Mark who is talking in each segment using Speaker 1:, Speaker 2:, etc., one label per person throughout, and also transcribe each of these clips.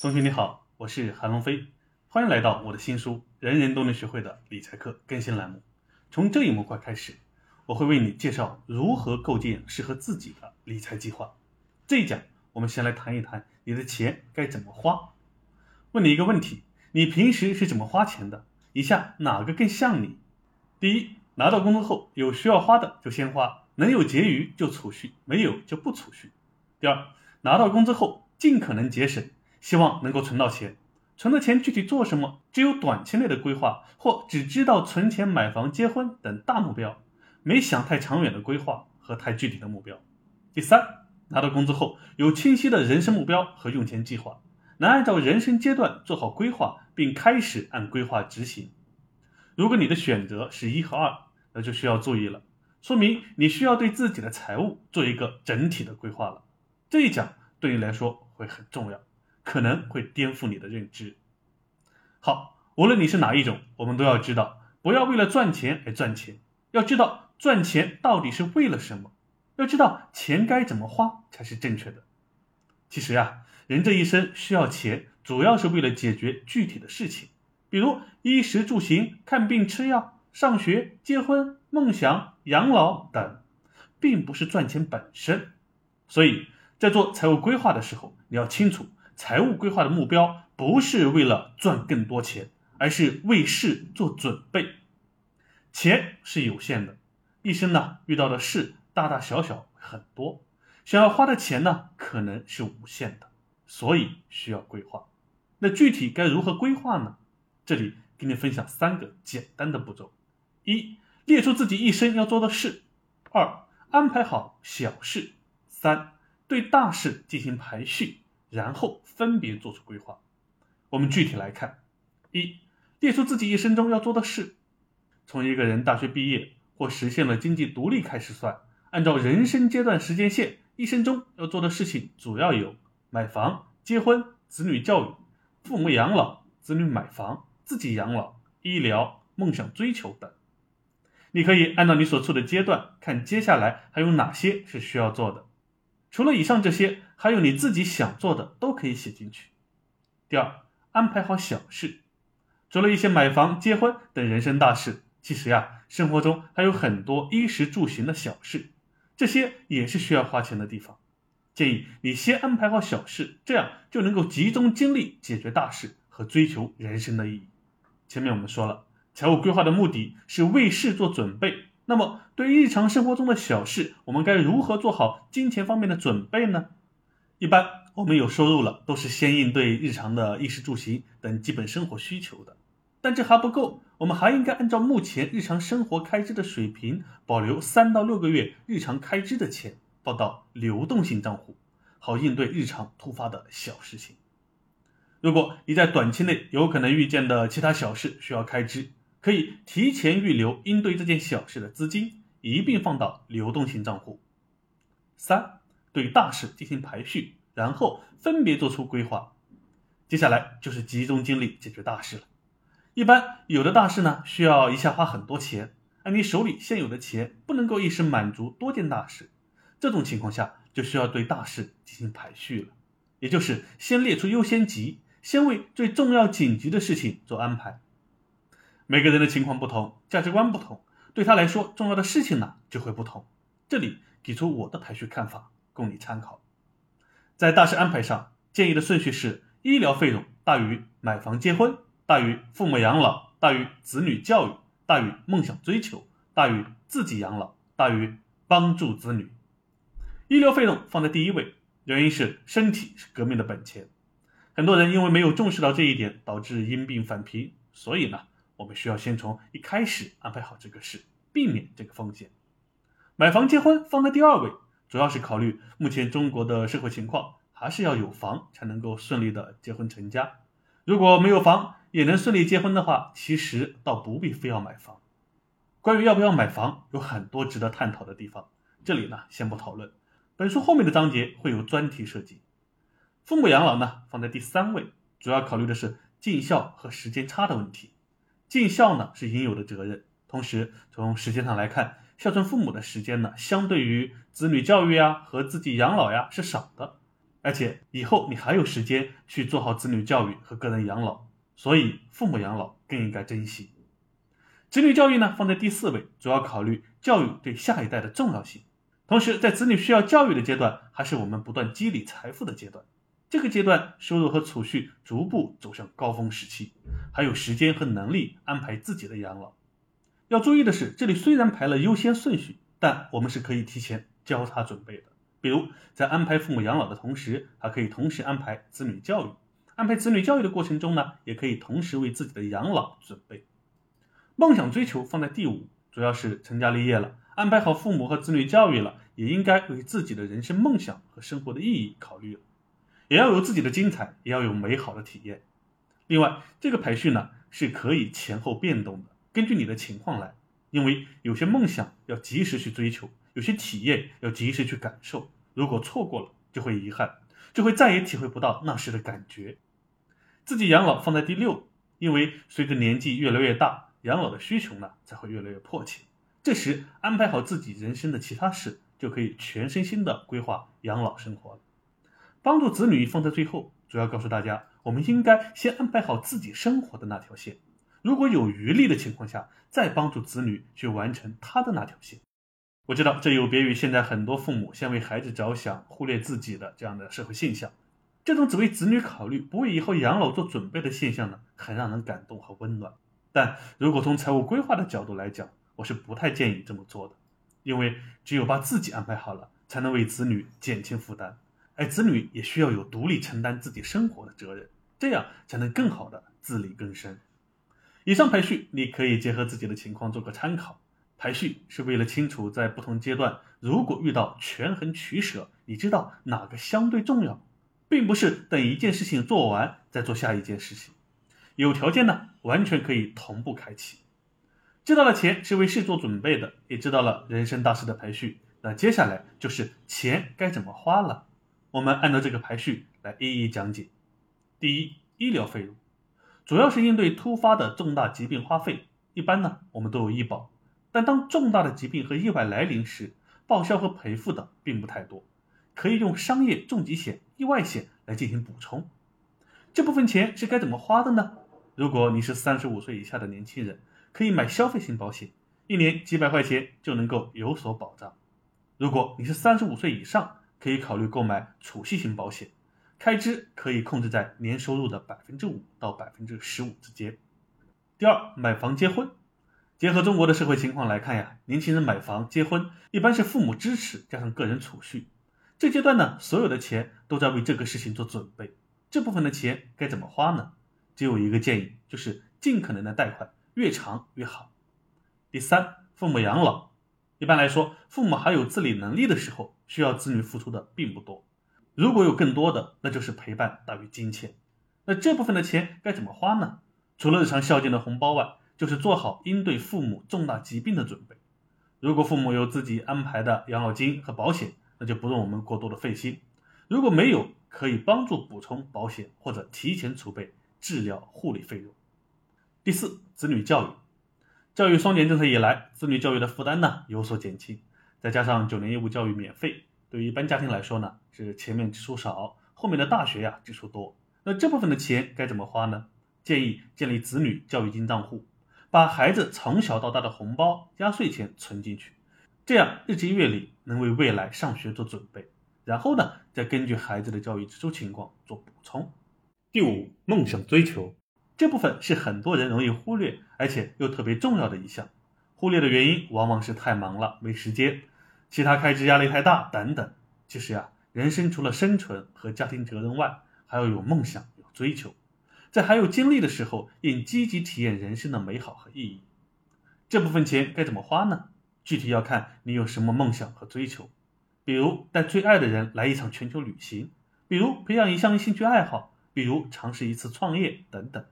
Speaker 1: 同学你好，我是韩龙飞，欢迎来到我的新书《人人都能学会的理财课》更新栏目。从这一模块开始，我会为你介绍如何构建适合自己的理财计划。这一讲，我们先来谈一谈你的钱该怎么花。问你一个问题：你平时是怎么花钱的？以下哪个更像你？第一，拿到工资后有需要花的就先花，能有结余就储蓄，没有就不储蓄。第二，拿到工资后尽可能节省。希望能够存到钱，存的钱具体做什么？只有短期内的规划，或只知道存钱买房、结婚等大目标，没想太长远的规划和太具体的目标。第三，拿到工资后有清晰的人生目标和用钱计划，能按照人生阶段做好规划，并开始按规划执行。如果你的选择是一和二，那就需要注意了，说明你需要对自己的财务做一个整体的规划了。这一讲对你来说会很重要。可能会颠覆你的认知。好，无论你是哪一种，我们都要知道，不要为了赚钱而赚钱，要知道赚钱到底是为了什么，要知道钱该怎么花才是正确的。其实呀，人这一生需要钱，主要是为了解决具体的事情，比如衣食住行、看病吃药、上学、结婚、梦想、养老等，并不是赚钱本身。所以在做财务规划的时候，你要清楚。财务规划的目标不是为了赚更多钱，而是为事做准备。钱是有限的，一生呢遇到的事大大小小很多，想要花的钱呢可能是无限的，所以需要规划。那具体该如何规划呢？这里给你分享三个简单的步骤：一、列出自己一生要做的事；二、安排好小事；三、对大事进行排序。然后分别做出规划。我们具体来看：一、列出自己一生中要做的事。从一个人大学毕业或实现了经济独立开始算，按照人生阶段时间线，一生中要做的事情主要有买房、结婚、子女教育、父母养老、子女买房、自己养老、医疗、梦想追求等。你可以按照你所处的阶段，看接下来还有哪些是需要做的。除了以上这些，还有你自己想做的都可以写进去。第二，安排好小事，除了一些买房、结婚等人生大事，其实呀，生活中还有很多衣食住行的小事，这些也是需要花钱的地方。建议你先安排好小事，这样就能够集中精力解决大事和追求人生的意义。前面我们说了，财务规划的目的是为事做准备。那么，对日常生活中的小事，我们该如何做好金钱方面的准备呢？一般我们有收入了，都是先应对日常的衣食住行等基本生活需求的。但这还不够，我们还应该按照目前日常生活开支的水平，保留三到六个月日常开支的钱放到流动性账户，好应对日常突发的小事情。如果你在短期内有可能遇见的其他小事需要开支，可以提前预留应对这件小事的资金，一并放到流动性账户。三，对大事进行排序，然后分别做出规划。接下来就是集中精力解决大事了。一般有的大事呢，需要一下花很多钱，而你手里现有的钱不能够一时满足多件大事。这种情况下，就需要对大事进行排序了，也就是先列出优先级，先为最重要紧急的事情做安排。每个人的情况不同，价值观不同，对他来说重要的事情呢就会不同。这里给出我的排序看法，供你参考。在大事安排上，建议的顺序是：医疗费用大于买房结婚，大于父母养老，大于子女教育，大于梦想追求，大于自己养老，大于帮助子女。医疗费用放在第一位，原因是身体是革命的本钱。很多人因为没有重视到这一点，导致因病返贫，所以呢。我们需要先从一开始安排好这个事，避免这个风险。买房结婚放在第二位，主要是考虑目前中国的社会情况，还是要有房才能够顺利的结婚成家。如果没有房也能顺利结婚的话，其实倒不必非要买房。关于要不要买房，有很多值得探讨的地方，这里呢先不讨论。本书后面的章节会有专题设计。父母养老呢放在第三位，主要考虑的是尽孝和时间差的问题。尽孝呢是应有的责任，同时从时间上来看，孝顺父母的时间呢，相对于子女教育呀和自己养老呀是少的，而且以后你还有时间去做好子女教育和个人养老，所以父母养老更应该珍惜。子女教育呢放在第四位，主要考虑教育对下一代的重要性。同时，在子女需要教育的阶段，还是我们不断积累财富的阶段。这个阶段，收入和储蓄逐步走向高峰时期，还有时间和能力安排自己的养老。要注意的是，这里虽然排了优先顺序，但我们是可以提前交叉准备的。比如，在安排父母养老的同时，还可以同时安排子女教育。安排子女教育的过程中呢，也可以同时为自己的养老准备。梦想追求放在第五，主要是成家立业了。安排好父母和子女教育了，也应该为自己的人生梦想和生活的意义考虑了，也要有自己的精彩，也要有美好的体验。另外，这个排序呢是可以前后变动的，根据你的情况来。因为有些梦想要及时去追求，有些体验要及时去感受。如果错过了，就会遗憾，就会再也体会不到那时的感觉。自己养老放在第六，因为随着年纪越来越大，养老的需求呢才会越来越迫切。这时安排好自己人生的其他事，就可以全身心的规划养老生活了。帮助子女放在最后，主要告诉大家，我们应该先安排好自己生活的那条线，如果有余力的情况下，再帮助子女去完成他的那条线。我知道这有别于现在很多父母先为孩子着想，忽略自己的这样的社会现象。这种只为子女考虑，不为以后养老做准备的现象呢，很让人感动和温暖。但如果从财务规划的角度来讲，我是不太建议这么做的，因为只有把自己安排好了，才能为子女减轻负担，而子女也需要有独立承担自己生活的责任，这样才能更好的自力更生。以上排序你可以结合自己的情况做个参考，排序是为了清楚在不同阶段，如果遇到权衡取舍，你知道哪个相对重要，并不是等一件事情做完再做下一件事情，有条件呢，完全可以同步开启。知道了钱是为事做准备的，也知道了人生大事的排序，那接下来就是钱该怎么花了。我们按照这个排序来一一讲解。第一，医疗费用，主要是应对突发的重大疾病花费。一般呢，我们都有医保，但当重大的疾病和意外来临时，报销和赔付的并不太多，可以用商业重疾险、意外险来进行补充。这部分钱是该怎么花的呢？如果你是三十五岁以下的年轻人。可以买消费型保险，一年几百块钱就能够有所保障。如果你是三十五岁以上，可以考虑购买储蓄型保险，开支可以控制在年收入的百分之五到百分之十五之间。第二，买房结婚，结合中国的社会情况来看呀，年轻人买房结婚一般是父母支持加上个人储蓄，这阶段呢，所有的钱都在为这个事情做准备。这部分的钱该怎么花呢？只有一个建议，就是尽可能的贷款。越长越好。第三，父母养老，一般来说，父母还有自理能力的时候，需要子女付出的并不多。如果有更多的，那就是陪伴大于金钱。那这部分的钱该怎么花呢？除了日常孝敬的红包外，就是做好应对父母重大疾病的准备。如果父母有自己安排的养老金和保险，那就不用我们过多的费心；如果没有，可以帮助补充保险或者提前储备治疗护理费用。第四，子女教育，教育双减政策以来，子女教育的负担呢有所减轻，再加上九年义务教育免费，对于一般家庭来说呢，是前面支出少，后面的大学呀支出多。那这部分的钱该怎么花呢？建议建立子女教育金账户，把孩子从小到大的红包、压岁钱存进去，这样日积月累，能为未来上学做准备。然后呢，再根据孩子的教育支出情况做补充。第五，梦想追求。这部分是很多人容易忽略，而且又特别重要的一项。忽略的原因往往是太忙了，没时间，其他开支压力太大等等。其实呀，人生除了生存和家庭责任外，还要有梦想、有追求。在还有精力的时候，应积极体验人生的美好和意义。这部分钱该怎么花呢？具体要看你有什么梦想和追求。比如带最爱的人来一场全球旅行，比如培养一项兴趣爱好，比如尝试一次创业等等。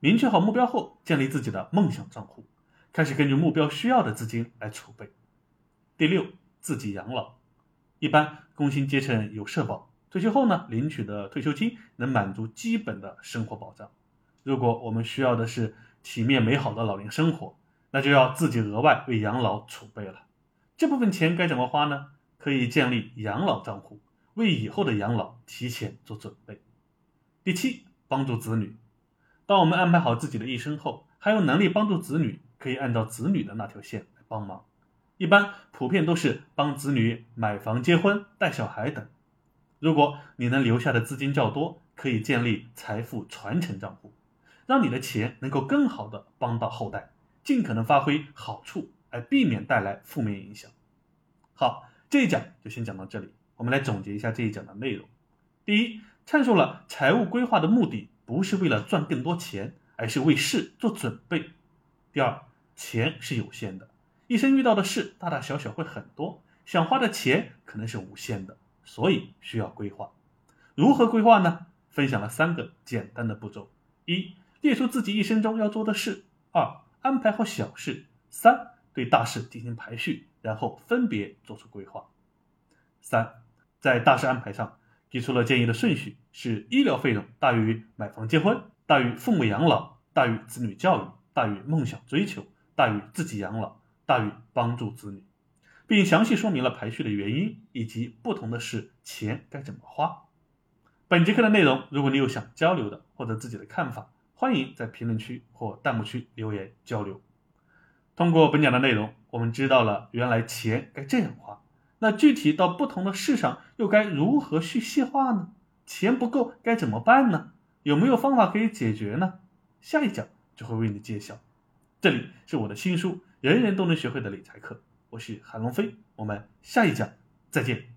Speaker 1: 明确好目标后，建立自己的梦想账户，开始根据目标需要的资金来储备。第六，自己养老。一般工薪阶层有社保，退休后呢，领取的退休金能满足基本的生活保障。如果我们需要的是体面美好的老年生活，那就要自己额外为养老储备了。这部分钱该怎么花呢？可以建立养老账户，为以后的养老提前做准备。第七，帮助子女。当我们安排好自己的一生后，还有能力帮助子女，可以按照子女的那条线来帮忙。一般普遍都是帮子女买房、结婚、带小孩等。如果你能留下的资金较多，可以建立财富传承账户，让你的钱能够更好的帮到后代，尽可能发挥好处，而避免带来负面影响。好，这一讲就先讲到这里。我们来总结一下这一讲的内容。第一，阐述了财务规划的目的不是为了赚更多钱，而是为事做准备。第二，钱是有限的。一生遇到的事大大小小会很多，想花的钱可能是无限的，所以需要规划。如何规划呢？分享了三个简单的步骤：一、列出自己一生中要做的事；二、安排好小事；三、对大事进行排序，然后分别做出规划。三、在大事安排上提出了建议的顺序是：医疗费用大于买房结婚，大于父母养老，大于子女教育，大于梦想追求，大于自己养老。大于帮助子女，并详细说明了排序的原因以及不同的是钱该怎么花。本节课的内容，如果你有想交流的或者自己的看法，欢迎在评论区或弹幕区留言交流。通过本讲的内容，我们知道了原来钱该这样花，那具体到不同的事上又该如何去细化呢？钱不够该怎么办呢？有没有方法可以解决呢？下一讲就会为你揭晓。这里是我的新书。人人都能学会的理财课，我是韩龙飞，我们下一讲再见。